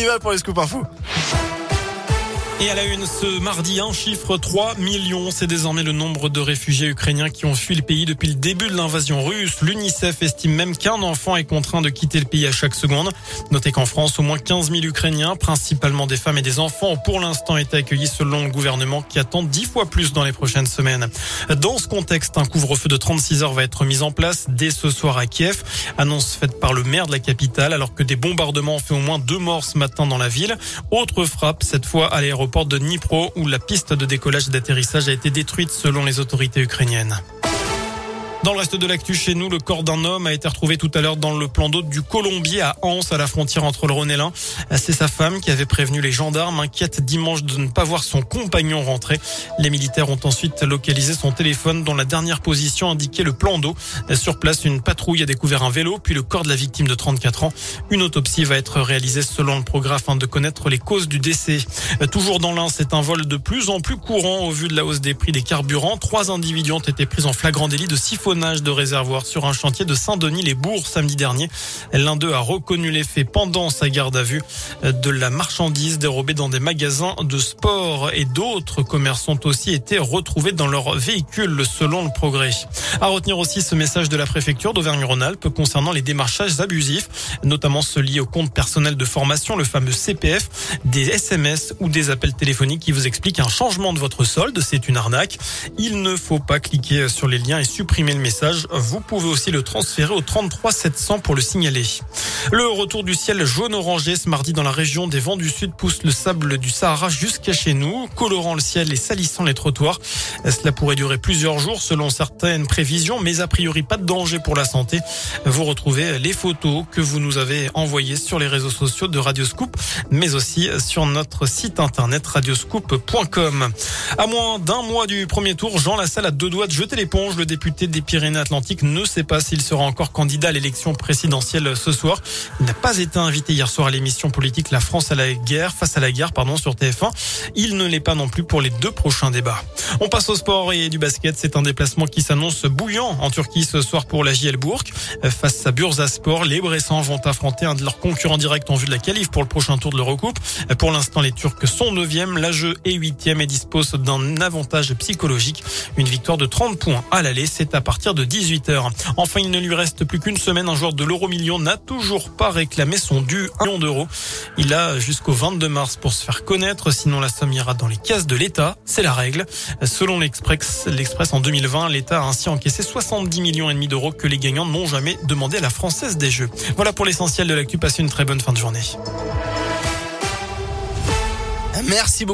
y va pour les scoops info. Et à la une ce mardi, un chiffre 3 millions. C'est désormais le nombre de réfugiés ukrainiens qui ont fui le pays depuis le début de l'invasion russe. L'UNICEF estime même qu'un enfant est contraint de quitter le pays à chaque seconde. Notez qu'en France, au moins 15 000 Ukrainiens, principalement des femmes et des enfants, ont pour l'instant été accueillis selon le gouvernement qui attend 10 fois plus dans les prochaines semaines. Dans ce contexte, un couvre-feu de 36 heures va être mis en place dès ce soir à Kiev. Annonce faite par le maire de la capitale alors que des bombardements ont fait au moins deux morts ce matin dans la ville. Autre frappe, cette fois à l'aéroport porte de Dnipro où la piste de décollage et d'atterrissage a été détruite selon les autorités ukrainiennes. Dans le reste de l'actu chez nous, le corps d'un homme a été retrouvé tout à l'heure dans le plan d'eau du Colombier à Anse, à la frontière entre le Rhône et l'Ain. C'est sa femme qui avait prévenu les gendarmes, inquiète dimanche de ne pas voir son compagnon rentrer. Les militaires ont ensuite localisé son téléphone dont la dernière position indiquait le plan d'eau. Sur place, une patrouille a découvert un vélo, puis le corps de la victime de 34 ans. Une autopsie va être réalisée selon le programme afin de connaître les causes du décès. Toujours dans l'Ain, c'est un vol de plus en plus courant au vu de la hausse des prix des carburants. Trois individus ont été pris en flagrant délit de de réservoir sur un chantier de Saint-Denis-les-Bourgs samedi dernier. L'un d'eux a reconnu les faits pendant sa garde à vue de la marchandise dérobée dans des magasins de sport et d'autres commerces ont aussi été retrouvés dans leur véhicule selon le progrès. À retenir aussi ce message de la préfecture d'Auvergne-Rhône-Alpes concernant les démarchages abusifs, notamment ceux liés au compte personnel de formation, le fameux CPF, des SMS ou des appels téléphoniques qui vous expliquent un changement de votre solde. C'est une arnaque. Il ne faut pas cliquer sur les liens et supprimer le message. Vous pouvez aussi le transférer au 33 700 pour le signaler. Le retour du ciel jaune-orangé ce mardi dans la région des vents du sud pousse le sable du Sahara jusqu'à chez nous, colorant le ciel et salissant les trottoirs. Cela pourrait durer plusieurs jours selon certaines prévisions, mais a priori pas de danger pour la santé. Vous retrouvez les photos que vous nous avez envoyées sur les réseaux sociaux de Radioscoop, mais aussi sur notre site internet radioscoop.com. À moins d'un mois du premier tour, Jean Lassalle a deux doigts de jeter l'éponge. Le député des Pyrénées-Atlantiques ne sait pas s'il sera encore candidat à l'élection présidentielle ce soir. Il n'a pas été invité hier soir à l'émission politique La France à la guerre, face à la guerre, pardon, sur TF1. Il ne l'est pas non plus pour les deux prochains débats. On passe au sport et du basket. C'est un déplacement qui s'annonce bouillant en Turquie ce soir pour la JL Bourg. Face à Bursaspor, les Bressans vont affronter un de leurs concurrents directs en vue de la qualif pour le prochain tour de l'Eurocoupe. Pour l'instant, les Turcs sont 9e, la jeu est 8e et disposent d'un avantage psychologique. Une victoire de 30 points à l'aller, c'est à de 18h. Enfin, il ne lui reste plus qu'une semaine. Un joueur de l'euro million n'a toujours pas réclamé son dû 1 million d'euros. Il a jusqu'au 22 mars pour se faire connaître. Sinon, la somme ira dans les caisses de l'État. C'est la règle. Selon l'Express, l'Express en 2020, l'État a ainsi encaissé 70 millions et demi d'euros que les gagnants n'ont jamais demandé à la Française des Jeux. Voilà pour l'essentiel de l'actu. Passez une très bonne fin de journée. Merci beaucoup.